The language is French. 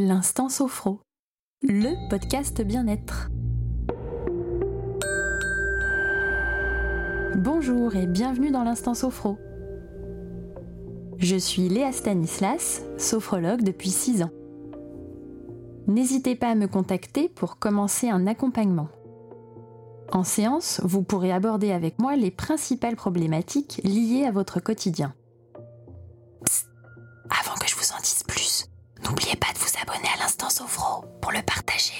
L'Instant Sophro, le podcast bien-être. Bonjour et bienvenue dans l'Instant Sophro. Je suis Léa Stanislas, sophrologue depuis 6 ans. N'hésitez pas à me contacter pour commencer un accompagnement. En séance, vous pourrez aborder avec moi les principales problématiques liées à votre quotidien. Pour le partager.